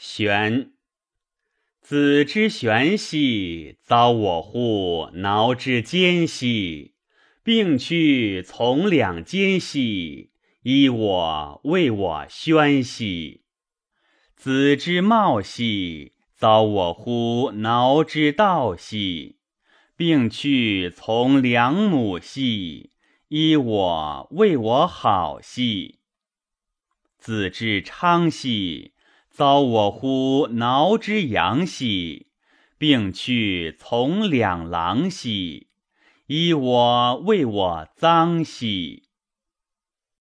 玄，子之玄兮，遭我乎挠之间兮，并去从两间兮，依我为我宣兮。子之茂兮，遭我乎挠之道兮，并去从两母兮，依我为我好兮。子之昌兮。遭我乎挠之阳兮，并去从两狼兮，依我为我脏兮。